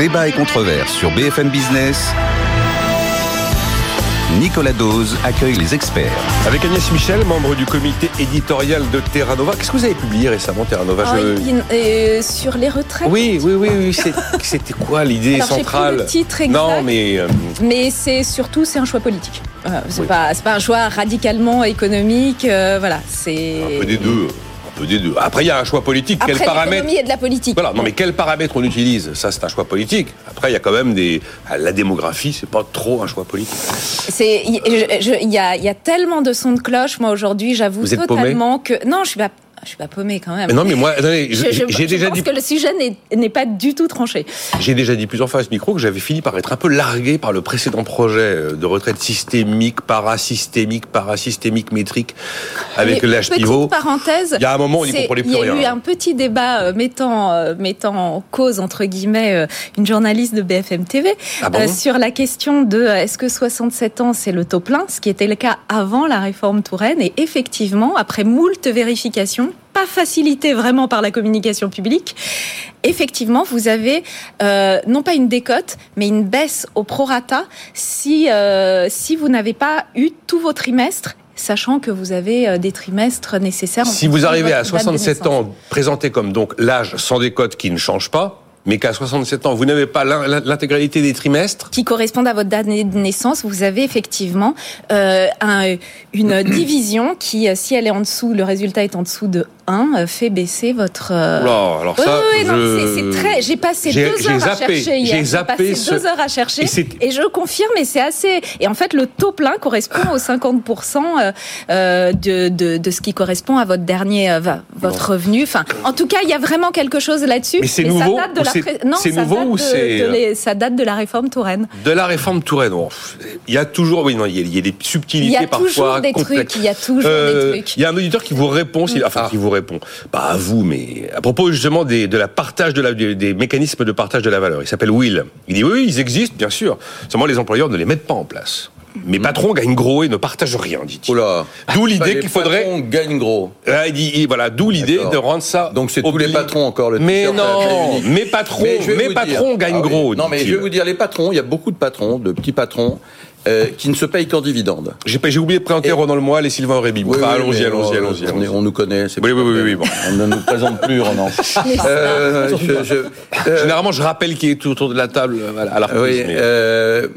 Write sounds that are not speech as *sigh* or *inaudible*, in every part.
Débat et controverse sur BFM Business. Nicolas Dose accueille les experts. Avec Agnès Michel, membre du comité éditorial de Terra Nova. Qu'est-ce que vous avez publié récemment, Terra Nova oh, je... euh, Sur les retraites Oui, oui, oui. oui. C'était quoi l'idée centrale le titre exact, Non, mais. Euh... Mais c'est surtout c'est un choix politique. Euh, c'est oui. pas, pas un choix radicalement économique. Euh, voilà, c'est. Un peu des deux. Des deux. Après, il y a un choix politique. Après, quel paramètre et de la politique. Voilà. Non, mais quel paramètre on utilise? Ça, c'est un choix politique. Après, il y a quand même des. La démographie, c'est pas trop un choix politique. C'est. Il y, a, y a tellement de sons de cloche. Moi, aujourd'hui, j'avoue totalement que. Non, je suis pas je suis pas paumé quand même. Mais non, mais moi, *laughs* j'ai déjà pense dit que le sujet n'est pas du tout tranché. J'ai déjà dit plusieurs fois à ce micro que j'avais fini par être un peu largué par le précédent projet de retraite systémique, parasystémique, parasystémique métrique avec l'âge pivot. parenthèse. Il y a un moment où on n'y comprenait plus rien. Il y a eu un petit débat euh, mettant euh, mettant en cause entre guillemets euh, une journaliste de BFM TV ah bon? euh, sur la question de est-ce que 67 ans c'est le taux plein, ce qui était le cas avant la réforme Touraine et effectivement après moult vérifications pas facilité vraiment par la communication publique, effectivement, vous avez euh, non pas une décote, mais une baisse au prorata si, euh, si vous n'avez pas eu tous vos trimestres sachant que vous avez des trimestres nécessaires. Si vous arrivez à 67 ans, présenté comme donc l'âge sans décote qui ne change pas, mais qu'à 67 ans, vous n'avez pas l'intégralité des trimestres Qui correspondent à votre date de naissance, vous avez effectivement euh, un, une *clears throat* division qui, si elle est en dessous, le résultat est en dessous de 1, fait baisser votre... Oula, alors ça, oui, oui, je... c'est très... J'ai passé deux heures zappé, à chercher hier. J'ai passé deux heures à chercher et, et, je confirme, et c'est assez... Et en fait, le taux plein correspond aux 50% euh, de, de, de, ce qui correspond à votre dernier... Euh, votre bon. revenu. Enfin, en tout cas, il y a vraiment quelque chose là-dessus. Mais c'est nouveau ça date de la non, c'est nouveau ou c'est les... ça date de la réforme Touraine De la réforme Touraine. Bon, il y a toujours, oui, non, il y a, il y a des subtilités parfois. Il y a toujours des complexes. trucs. Il y a toujours euh, des trucs. Il y a un auditeur qui vous répond, enfin qui vous répond, pas à vous, mais à propos justement des, de la partage de la, des, mécanismes de partage de la valeur. Il s'appelle Will. Il dit oui, oui, ils existent, bien sûr. Seulement les employeurs ne les mettent pas en place. Mes patrons gagnent gros et ne partagent rien, dit-il. D'où l'idée qu'il faudrait. Les patrons gagnent gros. Ah, il dit, voilà, d'où l'idée de rendre ça. Donc c'est tous les patrons encore le. Mais non, mes patrons, mes patrons dire. gagnent ah, gros. Oui. Non, mais je vais vous dire, les patrons, il y a beaucoup de patrons, de petits patrons. Euh, qui ne se payent qu'en dividendes. J'ai oublié de présenter. Ronan Lemoyle et Sylvain Aurébi. Oui, enfin, allons-y, allons-y, allons-y. On, on, nous connaît. Oui, oui, oui, oui, bon. On ne nous présente plus, Ronan. *laughs* euh, je, je, euh, Généralement, je rappelle qui est autour de la table à la Oui, mais... euh,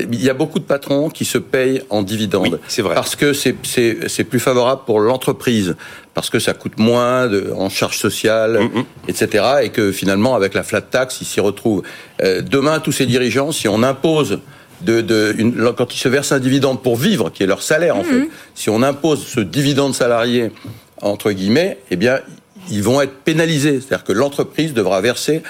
il y a beaucoup de patrons qui se payent en dividendes. Oui, c'est vrai. Parce que c'est plus favorable pour l'entreprise, parce que ça coûte moins de, en charges sociales, mm -hmm. etc. Et que finalement, avec la flat tax, ils s'y retrouvent. Euh, demain, tous ces dirigeants, si on impose de, de une, quand ils se versent un dividende pour vivre, qui est leur salaire en mmh. fait, si on impose ce dividende salarié entre guillemets, eh bien, ils vont être pénalisés. C'est-à-dire que l'entreprise devra verser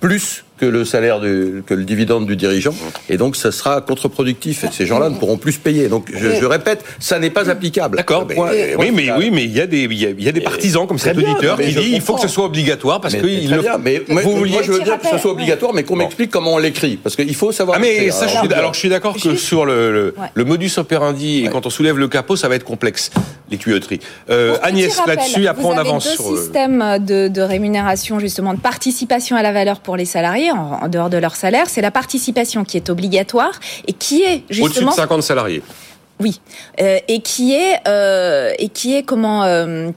plus que le salaire du, que le dividende du dirigeant. Et donc ça sera contre-productif. Et ces gens-là ne pourront plus se payer. Donc je, je répète ça n'est pas applicable. D'accord. Oui mais oui mais il y a des il y a, il y a des partisans comme cet auditeur qui dit il faut que ce soit obligatoire parce que il le... bien, mais vous moi, vouliez... moi je veux dire que ce soit obligatoire mais qu'on m'explique comment on l'écrit. Parce qu'il faut savoir ah mais ça je suis, alors je suis d'accord que sur le, le, ouais. le, modus operandi et quand on soulève le capot ça va être complexe les tuyauteries. Euh, Agnès là-dessus après on avance sur le système de, de rémunération justement de participation à la valeur pour les salariés en, en dehors de leur salaire, c'est la participation qui est obligatoire et qui est justement au-dessus de 50 salariés. Oui, euh, et qui est euh, et qui est comment euh,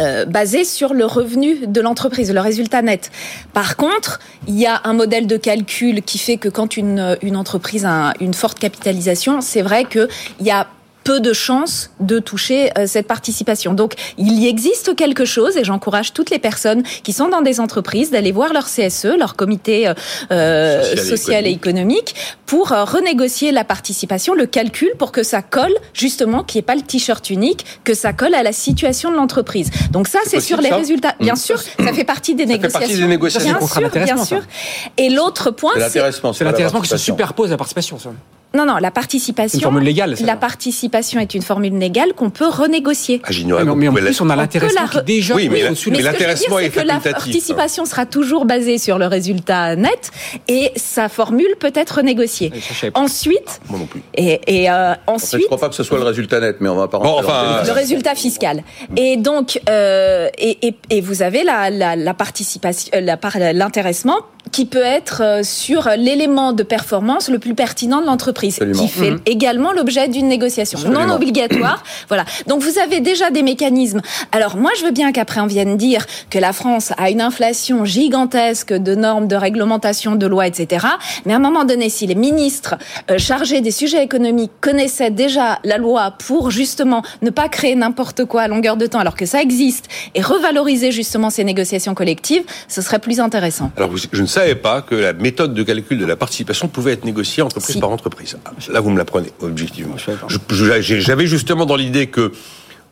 euh, basé sur le revenu de l'entreprise, le résultat net. Par contre, il y a un modèle de calcul qui fait que quand une, une entreprise a une forte capitalisation, c'est vrai qu'il y a peu de chances de toucher euh, cette participation. Donc, il y existe quelque chose et j'encourage toutes les personnes qui sont dans des entreprises d'aller voir leur CSE, leur comité euh, social, et économique, pour euh, renégocier la participation, le calcul pour que ça colle justement, qu'il n'y ait pas le t-shirt unique, que ça colle à la situation de l'entreprise. Donc ça, c'est sur les résultats. Bien mmh. sûr, ça fait partie des négociations. Fait partie des négociations. Bien sûr, bien sûr. Et l'autre point, c'est l'intéressement. C'est l'intéressement qui se superpose à la participation. Ça. Non, non, la participation. Une formule légale. La participation est une formule légale qu'on peut renégocier. Ah, j'ignorais. Mais, en plus, on a l'intéressement déjà. Oui, mais, l'intéressement est, que la participation sera toujours basée sur le résultat net et sa formule peut être renégociée. Ensuite. Moi non plus. Et, et euh, ensuite. En fait, je crois pas que ce soit le résultat net, mais on va pas. Bon, enfin, le résultat fiscal. Et donc, euh, et, et, et, vous avez la, la, la participation, euh, l'intéressement qui peut être sur l'élément de performance le plus pertinent de l'entreprise, qui fait mhm. également l'objet d'une négociation non obligatoire. voilà. Donc vous avez déjà des mécanismes. Alors moi, je veux bien qu'après on vienne dire que la France a une inflation gigantesque de normes, de réglementation, de lois, etc. Mais à un moment donné, si les ministres euh, chargés des sujets économiques connaissaient déjà la loi pour justement ne pas créer n'importe quoi à longueur de temps, alors que ça existe, et revaloriser justement ces négociations collectives, ce serait plus intéressant. Alors je ne savais pas que la méthode de calcul de la participation pouvait être négociée entreprise par entreprise. Là, vous me l'apprenez, objectivement. J'avais justement dans l'idée que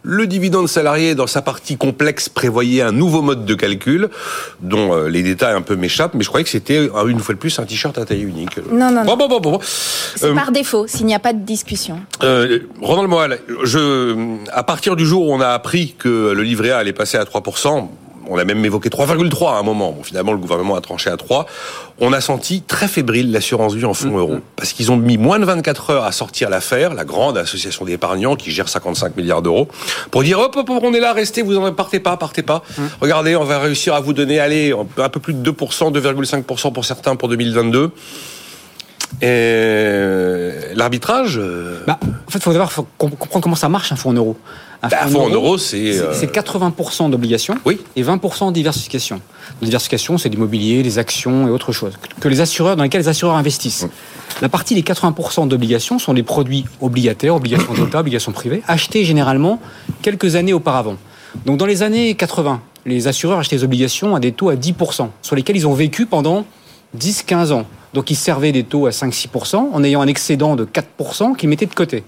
le dividende salarié, dans sa partie complexe, prévoyait un nouveau mode de calcul, dont euh, les détails un peu m'échappent, mais je croyais que c'était, euh, une fois de plus, un t-shirt à taille unique. Non, non, bon, Bon, bon, C'est euh, par défaut, s'il n'y a pas de discussion. Euh, Ronald Moal, je, à partir du jour où on a appris que le livret A allait passer à 3%, on a même évoqué 3,3 à un moment. Bon, finalement, le gouvernement a tranché à 3. On a senti très fébrile l'assurance vie en fonds mm-hmm. euros. Parce qu'ils ont mis moins de 24 heures à sortir l'affaire, la grande association d'épargnants qui gère 55 milliards d'euros, pour dire hop, hop, on est là, restez, vous en partez pas, partez pas. Mm. Regardez, on va réussir à vous donner, allez, un peu plus de 2%, 2,5% pour certains pour 2022. Et l'arbitrage. Euh, bah, en fait, il faut d'abord comprendre comment ça marche un fonds en euros. Un bah, fonds, en euros, c'est. C'est 80% euh, d'obligations oui. et 20% de diversification. La diversification, c'est l'immobilier, les actions et autre chose. Que les assureurs, dans lesquels les assureurs investissent. La partie des 80% d'obligations sont des produits obligataires, obligations *coughs* d'État, obligations privées, achetés généralement quelques années auparavant. Donc dans les années 80, les assureurs achetaient des obligations à des taux à 10%, sur lesquels ils ont vécu pendant 10-15 ans. Donc ils servaient des taux à 5-6% en ayant un excédent de 4% qu'ils mettaient de côté.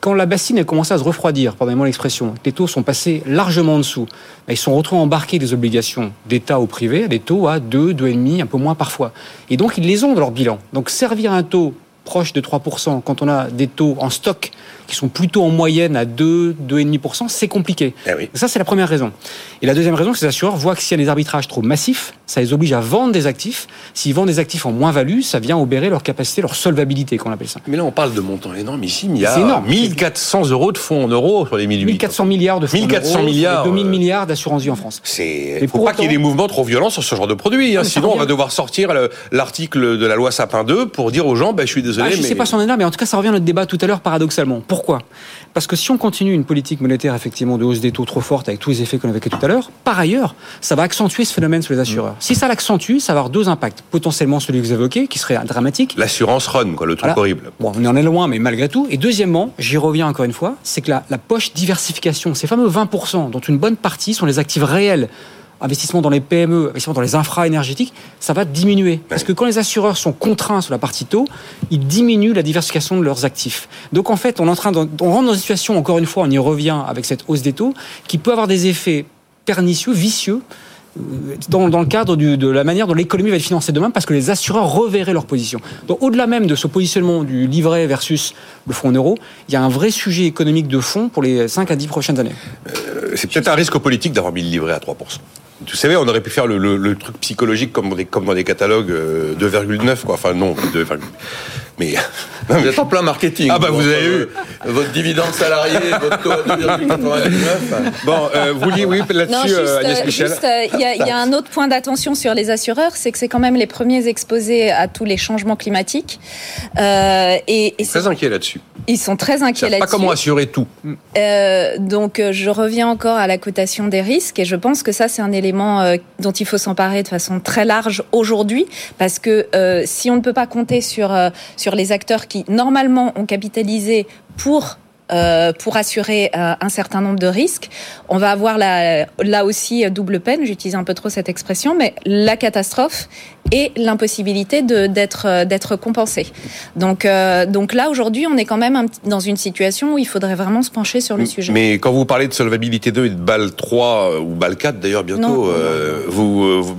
Quand la bassine a commencé à se refroidir, pardonnez-moi l'expression, les taux sont passés largement en dessous. Ils sont retrouvés embarqués des obligations d'État ou privé à des taux à 2, 2,5, un peu moins parfois. Et donc ils les ont dans leur bilan. Donc servir un taux proche de 3% quand on a des taux en stock qui sont plutôt en moyenne à 2, 2,5%, c'est compliqué. Eh Ça, c'est la première raison. Et la deuxième raison, c'est que les assureurs voient que s'il y a des arbitrages trop massifs, ça les oblige à vendre des actifs. S'ils vendent des actifs en moins-value, ça vient obérer leur capacité, leur solvabilité, qu'on appelle ça. Mais là, on parle de montants énormes ici. Il y a énorme. 1400 euros de fonds en euros sur les 1800. 1400 milliards de fonds 1400 en milliards. 2000 milliards d'assurance vie en France. C'est. Il ne faut pas qu'il y ait des mouvements trop violents sur ce genre de produit. Hein. Sinon, on va devoir sortir l'article de la loi Sapin 2 pour dire aux gens, bah, je suis désolé. Ah, je ne sais pas si on est là, mais en tout cas, ça revient à notre débat tout à l'heure, paradoxalement. Pourquoi? Parce que si on continue une politique monétaire effectivement de hausse des taux trop forte avec tous les effets qu'on a évoqués tout à l'heure, par ailleurs, ça va accentuer ce phénomène sur les assureurs. Si ça l'accentue, ça va avoir deux impacts. Potentiellement celui que vous évoquez, qui serait dramatique. L'assurance run, quoi, le truc horrible. Bon, on en est loin, mais malgré tout. Et deuxièmement, j'y reviens encore une fois, c'est que la, la poche diversification, ces fameux 20%, dont une bonne partie sont les actifs réels investissement dans les PME, investissement dans les infra énergétiques, ça va diminuer. Parce que quand les assureurs sont contraints sur la partie taux, ils diminuent la diversification de leurs actifs. Donc en fait, on est en train de, on rentre dans une situation, encore une fois, on y revient avec cette hausse des taux, qui peut avoir des effets pernicieux, vicieux, euh, dans, dans, le cadre du, de la manière dont l'économie va être financée demain, parce que les assureurs reverraient leur position. Donc au-delà même de ce positionnement du livret versus le fonds en euros, il y a un vrai sujet économique de fond pour les 5 à 10 prochaines années. Euh, c'est peut-être un risque politique d'avoir mis le livret à 3%. Vous savez, on aurait pu faire le, truc psychologique comme, dans des catalogues 2,9, euh, quoi. Enfin, non, 2, mais *laughs* vous êtes en plein marketing. Ah bah vous avez eu votre dividende salarié, *laughs* votre taux à 2,99. Bon, euh, vous dites oui là-dessus, euh, Agnès Michel. Il y, y, a un autre point d'attention sur les assureurs, c'est que c'est quand même les premiers exposés à tous les changements climatiques. Euh, et, et très inquiets là-dessus. Ils sont très inquiets là-dessus. Pas comment assurer tout. Euh, donc je reviens encore à la cotation des risques et je pense que ça c'est un élément dont il faut s'emparer de façon très large aujourd'hui parce que si on ne peut pas compter sur sur les acteurs qui, normalement, ont capitalisé pour euh, pour assurer euh, un certain nombre de risques. On va avoir là, là aussi double peine, j'utilise un peu trop cette expression, mais la catastrophe et l'impossibilité d'être d'être compensé. Donc donc là aujourd'hui, on est quand même dans une situation où il faudrait vraiment se pencher sur le sujet. Mais quand vous parlez de solvabilité 2 et de BAL 3 ou BAL 4 d'ailleurs bientôt, vous, vous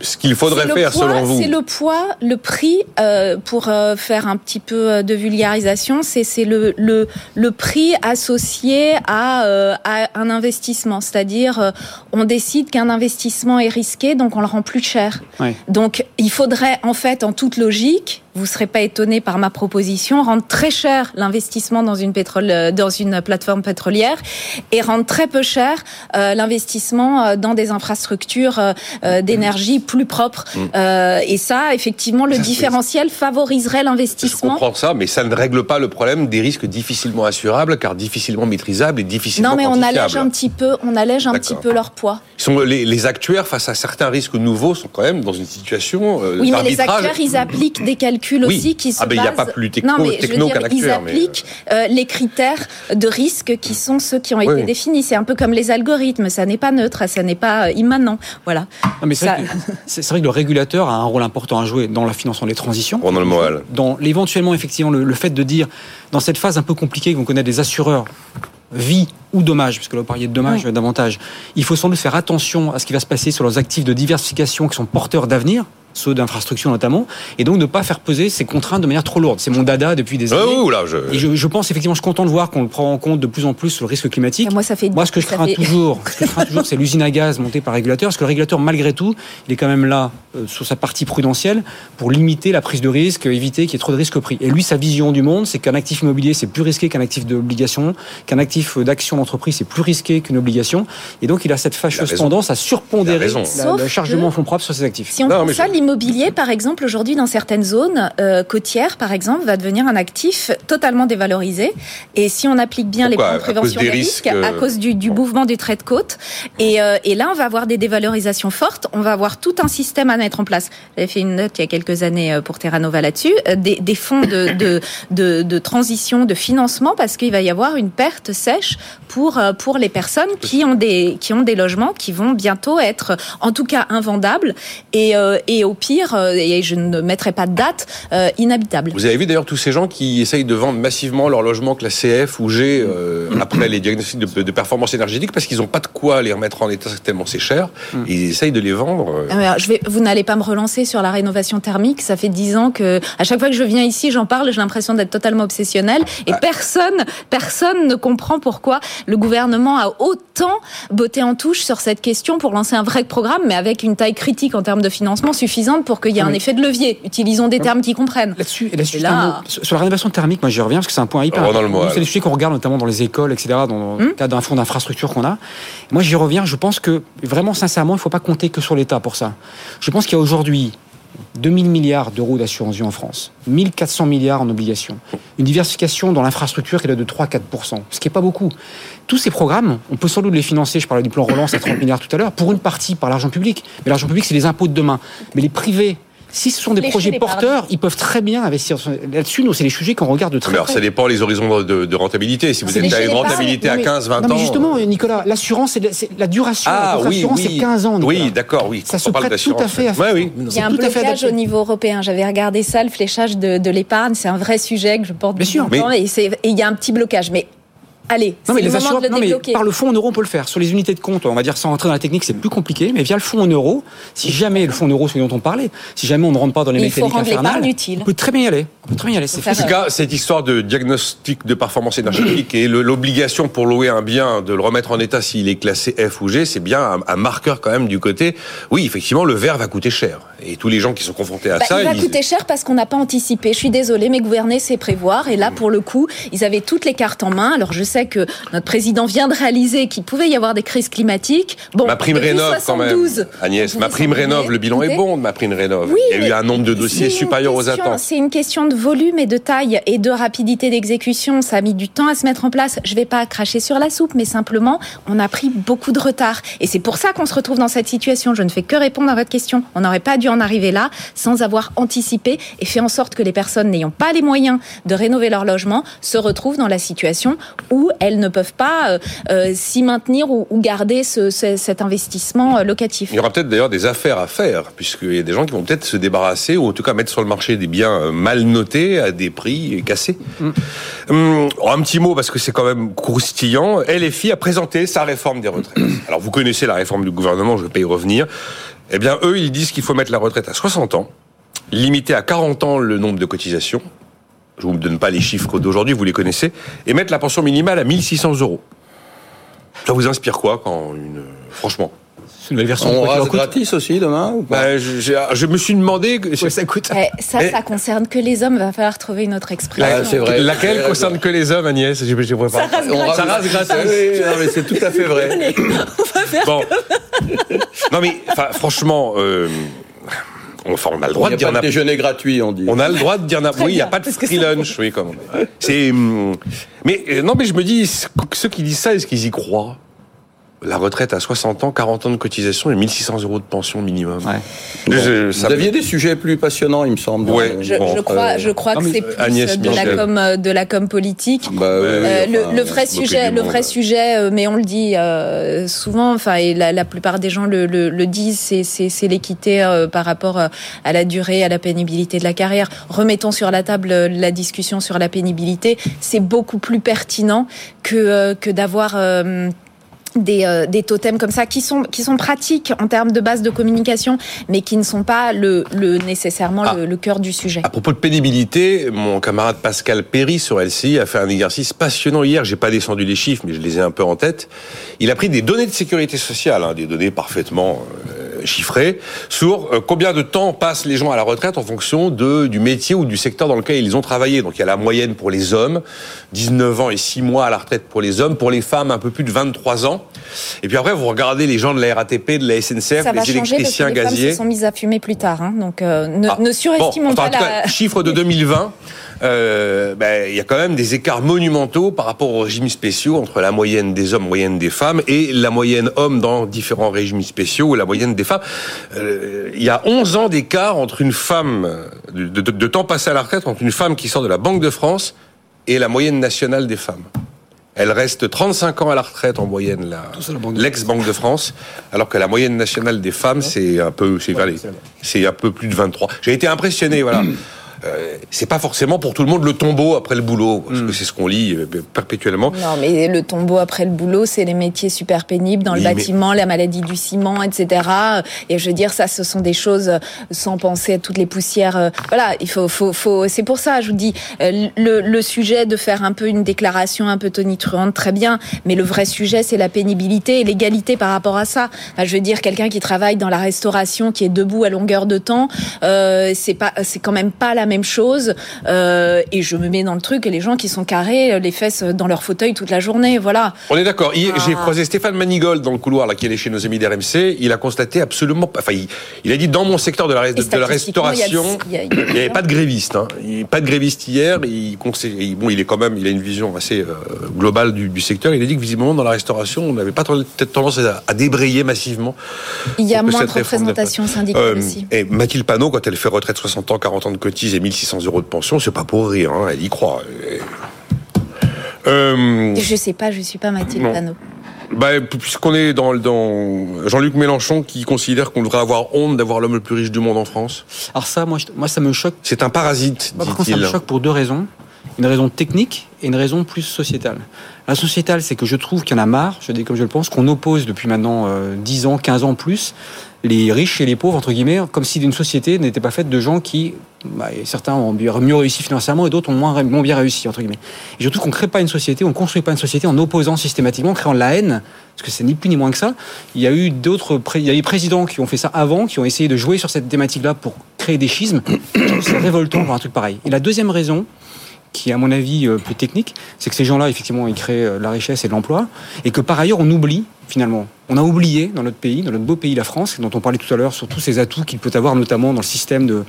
ce qu'il faudrait faire selon vous C'est le poids, le prix euh, pour euh, faire un petit peu euh, de vulgarisation. C'est c'est le, le le prix associé à, euh, à un investissement, c'est-à-dire euh, on décide qu'un investissement est risqué, donc on le rend plus cher. Oui. Donc il faudrait en fait, en toute logique, vous serez pas étonné par ma proposition, rendre très cher l'investissement dans une pétrole, euh, dans une plateforme pétrolière et rendre très peu cher euh, l'investissement euh, dans des infrastructures euh, d'énergie plus propres. Mm. Euh, et ça, effectivement, le ça, différentiel favoriserait l'investissement. Je comprends ça, mais ça ne règle pas le problème des risques difficilement assurables, car difficilement maîtrisables et difficilement Non, mais on allège un petit peu, on allège un petit peu leur poids. Ils sont, les, les, actuaires face à certains risques nouveaux sont quand même dans une situation. Oui, mais les actuaires, ils appliquent des calculs calcul oui. aussi qui se ah ben. Il n'y a pas plus techno, non, mais techno je veux dire, Ils appliquent mais... euh, les critères de risque qui sont ceux qui ont été oui. définis. C'est un peu comme les algorithmes. Ça n'est pas neutre, ça n'est pas immanent. Voilà. Non, mais c'est ça... vrai, vrai, que le régulateur a un rôle important à jouer dans la financement des transitions. Dans le moral. Dans éventuellement, effectivement, le, le fait de dire, dans cette phase un peu compliquée que vont connaître des assureurs, vie ou dommage, puisque là vous parliez de dommage oui. davantage, il faut sans doute faire attention à ce qui va se passer sur leurs actifs de diversification qui sont porteurs d'avenir, ceux d'infrastructure notamment, et donc ne pas faire peser ces contraintes de manière trop lourde. C'est mon dada depuis des années. Oh, là, je... Et je, je, pense effectivement, je suis content de voir qu'on le prend en compte de plus en plus sur le risque climatique. Et moi, ça fait. Moi, ce que je crains fait... toujours, *laughs* ce que je crains toujours, c'est l'usine à gaz montée par le régulateur, parce que le régulateur, malgré tout, il est quand même là euh, sur sa partie prudentielle pour limiter la prise de risque, éviter qu'il y ait trop de risques pris. Et lui, sa vision du monde, c'est qu'un actif immobilier, c'est plus risqué qu'un actif d'obligation, qu'un actif d'action d'entreprise, c'est plus risqué qu'une obligation. Et donc, il a cette fâcheuse tendance à surpondérer la, la, chargement en fonds propres sur ses actifs. Si on non, ça, je... l'immobilier, par exemple, aujourd'hui, dans certaines zones euh, côtières, par exemple, va devenir un actif totalement dévalorisé. Et si on applique bien Pourquoi les plans de prévention des, des risques, à cause du, du mouvement du trait de côte, et, euh, et, là, on va avoir des dévalorisations fortes. On va avoir tout un système à mettre en place. J'avais fait une note il y a quelques années euh, pour Terra Nova là-dessus, des, des, fonds de, de, de, de, transition, de financement, parce qu'il va y avoir une perte sèche pour pour les personnes qui ont des qui ont des logements qui vont bientôt être, en tout cas, invendables et, et au pire, et je ne mettrai pas de date, euh, inhabitable. Vous avez vu d'ailleurs tous ces gens qui essayent de vendre massivement leur logement classé F ou G euh, *coughs* après les diagnostics de, de performance énergétique parce qu'ils n'ont pas de quoi les remettre en état tellement c'est cher. Mm. Ils essayent de les vendre. Euh. Alors, je vais, vous n'allez pas me relancer sur la rénovation thermique. Ça fait dix ans que à chaque fois que je viens ici, j'en parle. J'ai l'impression d'être totalement obsessionnel et ah. personne, personne ne comprend pourquoi le gouvernement a autant botté en touche sur cette question pour lancer un vrai programme, mais avec une taille critique en termes de financement suffisante pour qu'il y ait oui. un effet de levier. Utilisons des termes qui comprennent. Là-dessus, et là, là... sur la rénovation thermique, moi j'y reviens parce que c'est un point hyper important. C'est des sujets qu'on regarde notamment dans les écoles, etc., dans le hum? cadre d'un fonds d'infrastructure qu'on a. Moi j'y reviens, je pense que vraiment sincèrement, il ne faut pas compter que sur l'État pour ça. Je pense qu'il y a aujourd'hui 2000 milliards d'euros d'assurance vie en France, 1400 milliards en obligations, une diversification dans l'infrastructure qui est de 3-4%, ce qui n'est pas beaucoup. Tous ces programmes, on peut sans doute les financer, je parlais du plan relance à 30 *coughs* milliards tout à l'heure, pour une partie par l'argent public. Mais l'argent public, c'est les impôts de demain. Mais les privés, si ce sont des projets porteurs, ils peuvent très bien investir là-dessus. Nous, c'est les sujets qu'on regarde de très mais alors, près. Ça dépend les horizons de, de rentabilité. Si vous êtes à une rentabilité à 15, 20 ans. Non, mais justement, Nicolas, l'assurance, c'est la duration. Ah, oui, l'assurance, oui. c'est 15 ans. Nicolas. Oui, d'accord, oui. Ça se prête tout à fait à ouais, oui. Il y a un blocage au niveau européen. J'avais regardé ça, le fléchage de, de l'épargne. C'est un vrai sujet que je porte Bien sûr. Mais... Et il y a un petit blocage. Mais Allez, non, mais le les assurances, de le non, mais par le fonds en euros, on peut le faire. Sur les unités de compte, on va dire sans rentrer dans la technique, c'est plus compliqué, mais via le fonds en euros, si jamais le fonds en euros, celui dont on parlait, si jamais on ne rentre pas dans les Il mécaniques faut rendre infernales, on peut très bien y aller. On peut très bien y aller. En tout cas, cette histoire de diagnostic de performance énergétique et l'obligation pour louer un bien de le remettre en état s'il est classé F ou G, c'est bien un, un, marqueur quand même du côté. Oui, effectivement, le verre va coûter cher. Et tous les gens qui sont confrontés à bah, ça, il va ils... coûter cher parce qu'on n'a pas anticipé. Je suis désolée, mais gouverner, c'est prévoir. Et là, pour le coup, ils avaient toutes les cartes en main. Alors, je sais que notre président vient de réaliser qu'il pouvait y avoir des crises climatiques. Bon, ma prime rénove quand même. Agnès, ma prime rénove, le bilan est bon de ma prime rénove. Oui, il y a eu un nombre de dossiers supérieur aux attentes. C'est une question de volume et de taille et de rapidité d'exécution. Ça a mis du temps à se mettre en place. Je vais pas cracher sur la soupe, mais simplement, on a pris beaucoup de retard. Et c'est pour ça qu'on se retrouve dans cette situation. Je ne fais que répondre à votre question. On n'aurait pas dû en arriver là sans avoir anticipé et fait en sorte que les personnes n'ayant pas les moyens de rénover leur logement se retrouvent dans la situation où elles ne peuvent pas euh, euh, s'y maintenir ou, garder cet investissement euh, locatif. Il y aura peut-être d'ailleurs des affaires à faire, puisqu'il y a des gens qui vont peut-être se débarrasser ou en tout cas mettre sur le marché des biens mal notés à des prix cassés. Mm. Hum, un petit mot parce que c'est quand même croustillant. LFI a présenté sa réforme des retraites. Alors vous connaissez la réforme du gouvernement, je ne vais pas y revenir. Eh bien, eux, ils disent qu'il faut mettre la retraite à 60 ans, limiter à 40 ans le nombre de cotisations. Je vous donne pas les chiffres d'aujourd'hui, vous les connaissez. Et mettre la pension minimale à 1600 euros. Ça vous inspire quoi quand une... Franchement? Une nouvelle version. On rase gratis aussi demain ou pas bah, je, me suis demandé que ça coûte. Eh, ça, ça concerne que les hommes. Va falloir trouver une autre expression. Ah, c'est vrai. Laquelle concerne que les hommes, Agnès? Je, je, pas. Ça rase gratis. Ça rase gratis. non, mais c'est tout à fait vrai. *laughs* on va faire bon. *laughs* non mais franchement. Euh, Enfin, on a le droit de dire. Il n'y a pas de déjeuner gratuit, on dit. On a le droit de dire. Oui, il n'y a pas de free lunch. Oui, comme. C'est. Hum, mais euh, non, mais je me dis, ceux qui disent ça, est-ce qu'ils y croient? La retraite à 60 ans, 40 ans de cotisation et 1600 euros de pension minimum. Ouais. Vous aviez des sujets plus passionnants, il me semble. Ouais, je, je, crois, je crois que c'est plus de la, com, euh, de la com politique. Bah, euh, le, le, vrai sujet, le vrai sujet, euh, mais on le dit euh, souvent, enfin, et la, la, plupart des gens le, le, le disent, c'est l'équité euh, par rapport à la durée, à la pénibilité de la carrière. Remettons sur la table la discussion sur la pénibilité. C'est beaucoup plus pertinent que, que d'avoir des, euh, des, totems comme ça qui sont qui sont pratiques en termes de base de communication, mais qui ne sont pas le, le nécessairement ah. le, cœur du sujet. À propos de pénibilité, mon camarade Pascal Perry sur LCI a fait un exercice passionnant hier. J'ai pas descendu les chiffres, mais je les ai un peu en tête. Il a pris des données de sécurité sociale, hein, des données parfaitement euh, chiffrées, sur euh, combien de temps passent les gens à la retraite en fonction de du métier ou du secteur dans lequel ils ont travaillé. Donc il y a la moyenne pour les hommes, 19 ans et 6 mois à la retraite pour les hommes, pour les femmes un peu plus de 23 ans. Et puis après, vous regardez les gens de la RATP, de la SNCF, ça les électriciens les gaziers. Femmes se sont mises à fumer plus tard, hein, donc euh, ne, ah, ne, surestimons pas en tout Cas, chiffre de 2020. Euh, ben, il y a quand même des écarts monumentaux par rapport aux régimes spéciaux entre la moyenne des hommes, moyenne des femmes, et la moyenne homme dans différents régimes spéciaux ou la moyenne des femmes. Euh, il y a 11 ans d'écart entre une femme, de, de, de temps passé à la retraite, entre une femme qui sort de la Banque de France et la moyenne nationale des femmes. Elle reste 35 ans à la retraite en moyenne, l'ex-Banque de France, alors que la moyenne nationale des femmes, c'est un peu, c'est un peu plus de 23. J'ai été impressionné, voilà. Euh, c'est pas forcément pour tout le monde le tombeau après le boulot, parce que hmm. c'est ce qu'on lit euh, perpétuellement. Non, mais le tombeau après le boulot, c'est les métiers super pénibles dans le bâtiment, la maladie du ciment, etc. Et je veux dire, ça, ce sont des choses euh, sans penser à toutes les poussières. Voilà, il faut, faut, faut. C'est pour ça, je vous dis, le, le, sujet de faire un peu une déclaration un peu tonitruante, très bien, mais le vrai sujet, c'est la pénibilité et l'égalité par rapport à ça. Enfin, je veux dire, quelqu'un qui travaille dans la restauration, qui est debout à longueur de temps, euh, c'est pas, c'est quand même pas la même chose. Euh, et je me mets dans le truc, les gens qui sont carrés, les fesses dans leur fauteuil toute la journée, voilà. On est d'accord. J'ai ah. croisé Stéphane Manigold dans le couloir là, qui est chez nos amis d'RMC. Il a constaté absolument, enfin, il, a dit dans mon secteur de la, de, la restauration, il n'y avait pas de gréviste. Hein. Pas de gréviste hier. Il, bon, il est quand même, il a une vision assez euh, globale du, secteur. Il a dit que visiblement dans la restauration, on n'avait pas tendance à, débrayer massivement. Il y a moins de représentation syndicale euh, aussi. Et Mathilde Panot, quand elle fait retraite 60 ans, 40 ans de cotise 1600 euros de pension, c'est pas pour rire, hein, elle y croit. Euh, je sais pas, je suis pas Mathilde Panot. Bah, puisqu'on est dans, dans Jean-Luc Mélenchon qui considère qu'on devrait avoir honte d'avoir l'homme le plus riche du monde en France. Alors ça, moi, moi ça me choque. C'est un parasite, dit-il. Ça me choque pour deux raisons. Une raison technique et une raison plus sociétale. La sociétale, c'est que je trouve qu'il y en a marre, je dis comme je le pense, qu'on oppose depuis maintenant 10 euh, ans, 15 ans plus, les riches et les pauvres, entre guillemets, comme si une société n'était pas faite de gens qui, bah, certains ont mieux réussi financièrement et d'autres ont moins, bien réussi, entre guillemets. Et surtout qu'on ne crée pas une société, on ne construit pas une société en opposant systématiquement, en créant la haine, parce que c'est ni plus ni moins que ça. Il y a eu d'autres, il y a des présidents qui ont fait ça avant, qui ont essayé de jouer sur cette thématique-là pour créer des schismes. c'est révoltant pour un truc pareil. Et la deuxième raison, qui est à mon avis euh, plus technique, c'est que ces gens-là, effectivement, ils créent euh, la richesse et l'emploi, et que par ailleurs, on oublie, finalement, on a oublié dans notre pays, dans notre beau pays, la France, dont on parlait tout à l'heure, sur tous ces atouts qu'il peut avoir, notamment dans le système de,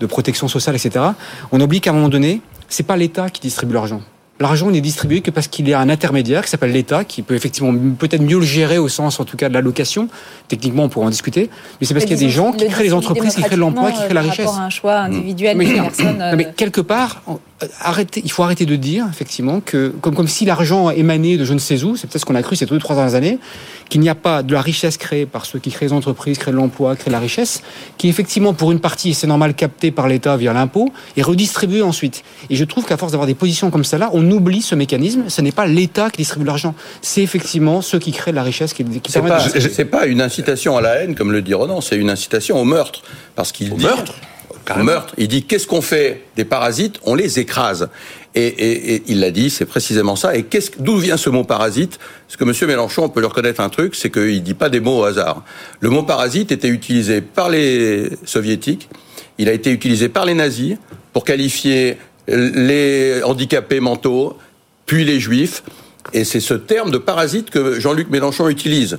de protection sociale, etc. On oublie qu'à un moment donné, c'est pas l'État qui distribue l'argent. l'argent n'est distribué que parce qu'il y a un intermédiaire qui s'appelle l'État, qui peut effectivement peut-être mieux le gérer au sens en tout cas de l'allocation. Techniquement, on pourra en discuter. Mais c'est parce qu'il y a des gens qui créent les entreprises, qui créent l'emploi, qui créent la richesse. un choix individuel mais, personne. mais quelque part, arrêtez, il faut arrêter de dire effectivement que comme, comme si l'argent émanait de je ne sais où, c'est peut-être ce qu'on a cru ces deux trois dernières années, qu'il n'y a pas de la richesse créée par ceux qui créent les entreprises, créent l'emploi, créent la richesse, qui effectivement pour une partie, c'est normal, captée par l'État via l'impôt et redistribuée ensuite. Et je trouve qu'à force d'avoir des positions comme celle-là, on oublie ce mécanisme. Ce n'est pas l'État qui distribue l'argent, c'est effectivement ceux qui créent la richesse qui, qui c'est pas, c'est pas une incitation à la haine comme le dit Ronan, c'est une incitation au meurtre parce qu'il au meurtre? Meurtre. Il dit qu'est-ce qu'on fait des parasites? On les écrase. Et, il l'a dit, c'est précisément ça. Et d'où vient ce mot parasite? Parce que M. Mélenchon, on peut lui reconnaître un truc, c'est qu'il dit pas des mots au hasard. Le mot parasite était utilisé par les soviétiques, il a été utilisé par les nazis pour qualifier les handicapés mentaux, puis les juifs. Et c'est ce terme de parasite que Jean-Luc Mélenchon utilise.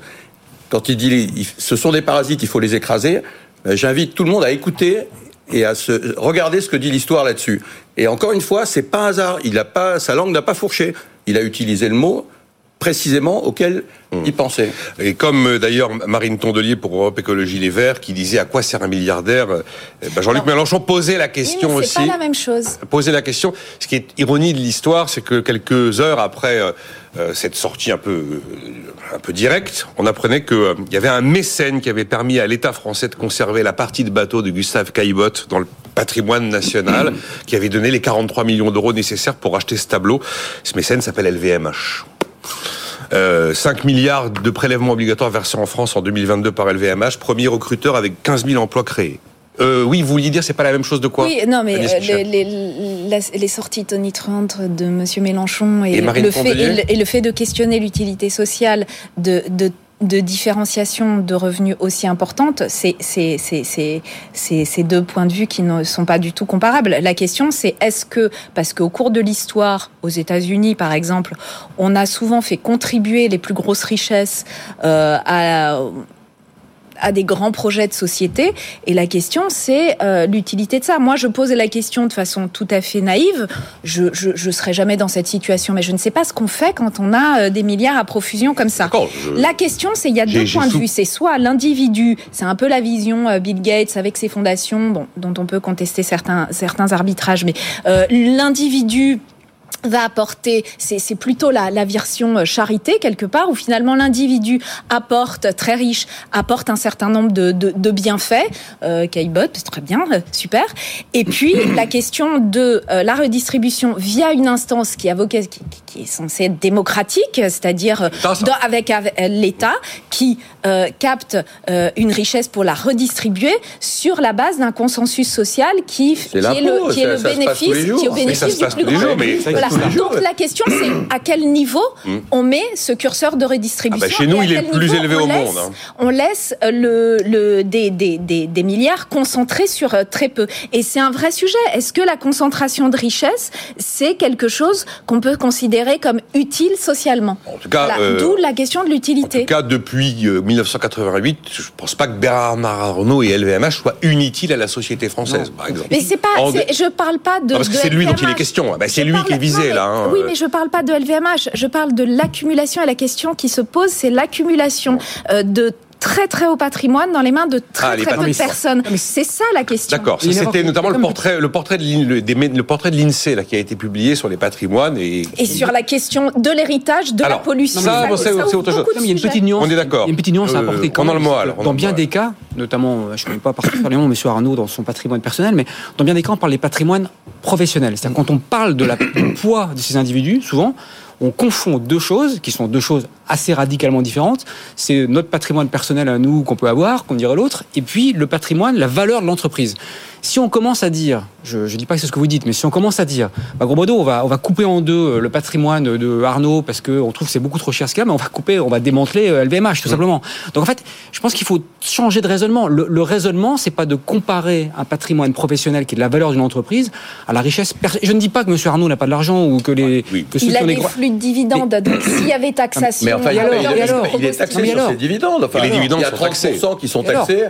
Quand il dit ce sont des parasites, il faut les écraser, euh, j'invite tout le monde à écouter et à se regarder ce que dit l'histoire là-dessus. Et encore une fois, c'est pas un hasard. Il a pas, sa langue n'a pas fourché. Il a utilisé le mot précisément auquel hmm. il pensait. Et comme euh, d'ailleurs Marine Tondelier pour Europe Écologie Les Verts qui disait à quoi sert un milliardaire, euh, eh ben Jean-Luc Mélenchon posait la question oui, aussi. C'est pas la même chose. Posait la question. Ce qui est ironie de l'histoire, c'est que quelques heures après euh, cette sortie un peu un peu directe, on apprenait qu'il y avait un mécène qui avait permis à l'État français de conserver la partie de bateau de Gustave Caillebotte dans le patrimoine national, qui avait donné les 43 millions d'euros nécessaires pour acheter ce tableau. Ce mécène s'appelle LVMH. 5 euh, milliards de prélèvements obligatoires versés en France en 2022 par LVMH, premier recruteur avec 15 000 emplois créés. Euh, oui, vous vouliez dire c'est pas la même chose de quoi Oui, non, mais euh, les, les, sorties tonitruantes de M. Mélenchon et, le fait, et, le, fait, de questionner l'utilité sociale de, de de différenciation de revenus aussi importante, c'est ces deux points de vue qui ne sont pas du tout comparables. La question, c'est est-ce que, parce qu'au cours de l'histoire, aux États-Unis par exemple, on a souvent fait contribuer les plus grosses richesses euh, à, à des grands projets de société. Et la question, c'est euh, l'utilité de ça. Moi, je pose la question de façon tout à fait naïve. Je, je, serai jamais dans cette situation, mais je ne sais pas ce qu'on fait quand on a euh, des milliards à profusion comme ça. La question, c'est il y a deux points de vue. C'est soit l'individu, c'est un peu la vision euh, Bill Gates avec ses fondations, bon, dont on peut contester certains certains arbitrages, mais l'individu va apporter, c'est plutôt la, la, version euh, charité quelque part, où finalement l'individu apporte, très riche, apporte un certain nombre de, de, de bienfaits, euh, Caillebot, très bien, euh, super. Et puis *coughs* la question de euh, la redistribution via une instance qui, qui, qui est censée être démocratique, c'est-à-dire avec, avec l'État, qui euh, capte une richesse pour la redistribuer sur la base d'un consensus social qui, qui, est le, qui est le bénéfice, qui est au bénéfice du plus grand. Donc la question c'est à quel niveau hmm. on met ce curseur de redistribution. Ah bah, chez nous, il est le plus élevé au monde. Hein. On laisse euh, le, le des, des, des, des, milliards concentrés sur euh, très peu. Et c'est un vrai sujet. Est-ce que la concentration de richesse, c'est quelque chose qu'on peut considérer comme utile socialement En tout cas, euh, d'où la question de l'utilité. En tout cas, depuis 1988, je ne pense pas que Bernard Arnault et LVMH soient inutiles à la société française, par exemple. Mais c'est pas, je parle pas de. parce que c'est lui dont il est question. Bah, c'est lui qui est visé. Hein, oui, mais je parle pas de LVMH, je parle de l'accumulation et la question qui se pose, c'est l'accumulation euh, de très très haut patrimoine dans les mains de très ah, très peu de personnes. C'est ça la question. D'accord. C'était notamment le portrait, le portrait de le, portrait de l'INSEE là qui a été publié sur les patrimoines et et sur la question de l'héritage, de la pollution. Ça, c'est autre chose. Il y a une petite nuance. On est d'accord. Il y a une petite nuance à euh, apporter. Quand le mot, dans bien des cas, notamment, je ne connais pas particulièrement M. Arnaud dans son patrimoine personnel, mais dans bien des cas, on parle des patrimoines professionnels. C'est-à-dire quand on parle de la, du poids de ces individus, souvent, on confond deux choses qui sont deux choses assez radicalement différentes. C'est notre patrimoine personnel à nous qu'on peut avoir, qu'on dirait l'autre, et puis le patrimoine, la valeur de l'entreprise. Si on commence à dire, je ne dis pas que c'est ce que vous dites, mais si on commence à dire, bah, gros modo, on va, on va couper en deux euh, le patrimoine de Arnaud parce qu'on trouve que c'est beaucoup trop cher ce cas, mais on va couper, on va démanteler LVMH euh, tout simplement. Donc en fait, je pense qu'il faut changer de raisonnement. Le, le raisonnement, c'est pas de comparer un patrimoine professionnel qui est de la valeur d'une entreprise à la richesse. Je ne dis pas que M. Arnaud n'a pas de l'argent ou que les. Que il a des flux de dividendes. Donc s'il y avait taxation, mais enfin, il, alors, il, est taxé sur ses dividendes. Enfin, les dividendes il y a 30% qui sont taxés.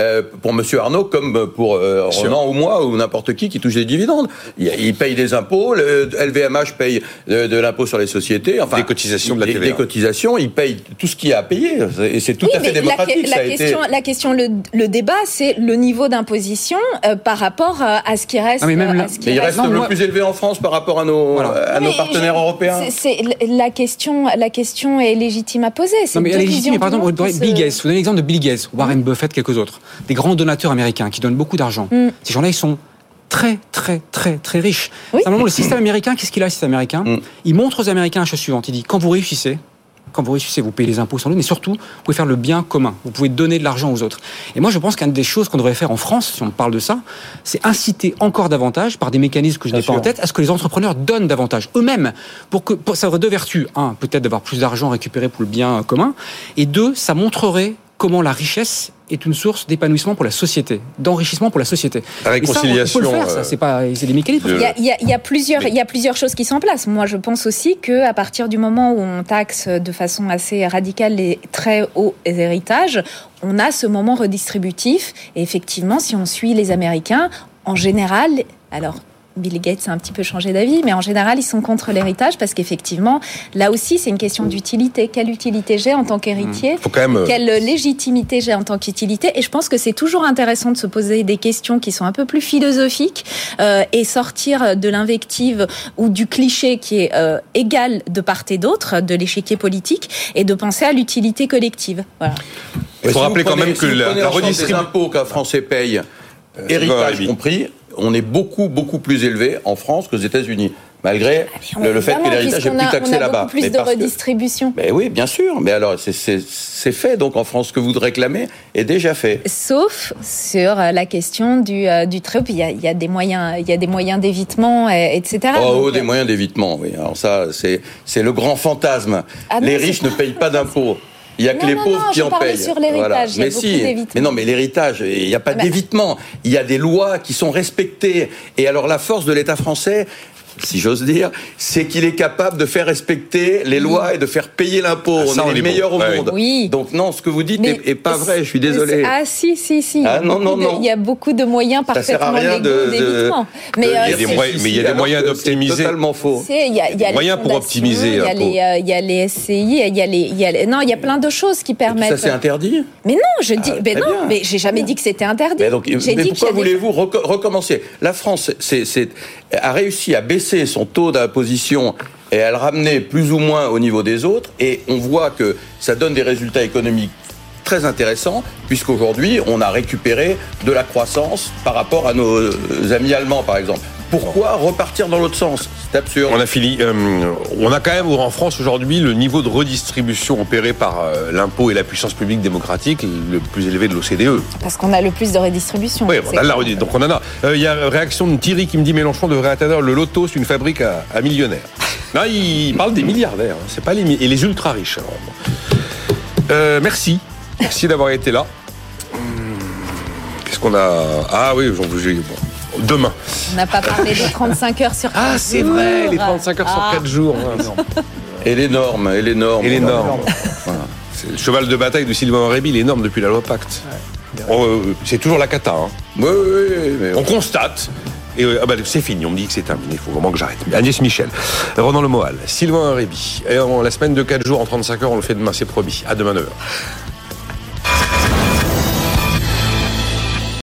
Euh, pour Monsieur Arnaud comme pour euh, Ronan ou moi ou n'importe qui qui touche des dividendes. Il, il paye des impôts, le LVMH paye de, de l'impôt sur les sociétés, enfin Des cotisations de la TVA. des cotisations, il paye tout ce qu'il y a à payer. Et c'est tout Oui, à fait la, démocratique. la ça a été- question, la question, le, le débat, c'est le niveau d'imposition euh, par rapport euh, à ce qui reste. Ah, mais même là- à ce qui Mais il reste Non, le moi- plus élevé en France par rapport à nos, Voilà. à Non, nos mais partenaires je- européens. c'est- la question, la question est légitime à poser. Non, mais elle est légitime. Mais par exemple, Bill Gates. Vous donnez l'exemple de Bill Gates, Warren Buffett, quelques autres. Des grands donateurs américains qui donnent beaucoup d'argent. Mm. Ces gens-là, ils sont très, très, très, très riches. Oui. Simplement, le système américain, qu'est-ce qu'il a, le système américain Mm. Il montre aux Américains la chose suivante. Il dit, quand vous réussissez, quand vous réussissez, vous payez les impôts sans doute, mais surtout, vous pouvez faire le bien commun. Vous pouvez donner de l'argent aux autres. Et moi, je pense qu'une des choses qu'on devrait faire en France, si on parle de ça, c'est inciter encore davantage, par des mécanismes que je n'ai pas en tête, à ce que les entrepreneurs donnent davantage eux-mêmes. Pour que, pour- ça aurait deux vertus. Un, peut-être d'avoir plus d'argent récupéré pour le bien commun. Et deux, ça montrerait comment la richesse est une source d'épanouissement pour la société, d'enrichissement pour la société. La Et ça, on- réconciliation, on peut le faire, ça. euh, C'est pas, c'est des mécanismes. de- Il y, a, il y a- il y a plusieurs, il y a plusieurs choses qui sont en place. Moi, je pense aussi que à partir du moment où on taxe de façon assez radicale les très hauts héritages, on a ce moment redistributif. Et effectivement, si on suit les Américains, en général, alors. Bill Gates a un petit peu changé d'avis, mais en général, ils sont contre l'héritage parce qu'effectivement, là aussi, c'est une question d'utilité. Quelle utilité j'ai en tant qu'héritier? Même. euh, quelle légitimité j'ai en tant qu'utilité? Et je pense que c'est toujours intéressant de se poser des questions qui sont un peu plus philosophiques euh, et sortir de l'invective ou du cliché qui est euh, égal de part et d'autre de l'échiquier politique et de penser à l'utilité collective. Voilà. Il faut si rappeler quand prenez- même que la, l'ensemble des redistribution. impôts qu'un Français paye, héritage Rémi. compris, on est beaucoup, beaucoup plus élevé en France qu'aux États-Unis, malgré le, le fait que l'héritage est plus taxé là-bas. plus Mais de parce que- redistribution. Ben oui, bien sûr. Mais alors, c'est- fait donc en France. Ce que vous réclamez est déjà fait. Sauf sur euh, la question du, euh, du il y a, il y a des moyens, il y a des moyens d'évitement, et- etc. Oh, Donc, oh, des moyens d'évitement, oui. Alors ça, c'est le grand fantasme. Ah les riches ne payent pas d'impôts. Il y a que les non, pauvres non, qui je en payent. sur Mais si, d'évitement. mais non, mais l'héritage, il n'y a pas Ah bah. d'évitement. Il y a des lois qui sont respectées. Et alors la force de l'État français, si j'ose dire, c'est qu'il est capable de faire respecter les lois et de faire payer l'impôt. Ah, on est les bon. meilleurs au monde. Oui. Donc non, ce que vous dites n'est est pas vrai. Je suis désolé. Ah si si si. Ah, il, y a non, beaucoup non, de, non. il y a beaucoup de moyens parfaitement légaux d'évitement. Mais euh, Il y a dire des c'est- moyens- si, mais il y a des moyens d'optimiser. C'est totalement faux. il y a, Moyens pour optimiser Il y a les euh, SCI, il y a les non il y a plein de choses qui Tout ça, permettent. c'est interdit. mais non je dis Ah, mais non mais j'ai jamais dit que c'était interdit. Mais, pourquoi voulez-vous reco- recommencer? La France a réussi à baisser son taux d'imposition et à le ramener plus ou moins au niveau des autres, et on voit que ça donne des résultats économiques très intéressants, puisqu'aujourd'hui, on a récupéré de la croissance par rapport à nos euh, amis allemands, par exemple. Pourquoi repartir dans l'autre sens C'est absurde. On a fini. euh, on a quand même en France aujourd'hui le niveau de redistribution opéré par euh, l'impôt et la puissance publique démocratique le plus élevé de l'OCDE. parce qu'on a le plus de redistribution. Oui, on a la clair. redis- donc on en a. Euh, Il y a réaction de Thierry qui me dit Mélenchon devrait atteindre le loto, c'est une fabrique à, à millionnaires. *laughs* Non, il parle des milliardaires, hein, c'est pas les mi- et les ultra riches. Euh, merci, merci d'avoir été là. Hum, Qu'est-ce qu'on a? Ah oui, j'en j'ai- bon. Demain. On n'a pas parlé des 35 heures sur Ah, quatre c'est vrai, les jours. 35 heures sur Ah. 4 jours. Et les normes, et les normes. Et les normes. C'est le cheval de bataille de Sylvain Aurébi, les normes depuis la loi Pacte. Oh, euh, c'est toujours la cata. hein. Oui, oui, oui, mais On constate. Et euh, ah bah, c'est fini, on me dit que c'est terminé, il faut vraiment que j'arrête. Agnès Michel, Ronan Le Moal, Sylvain Réby. Et en la semaine de 4 jours en 35 heures, on le fait demain, c'est promis. À demain 9h.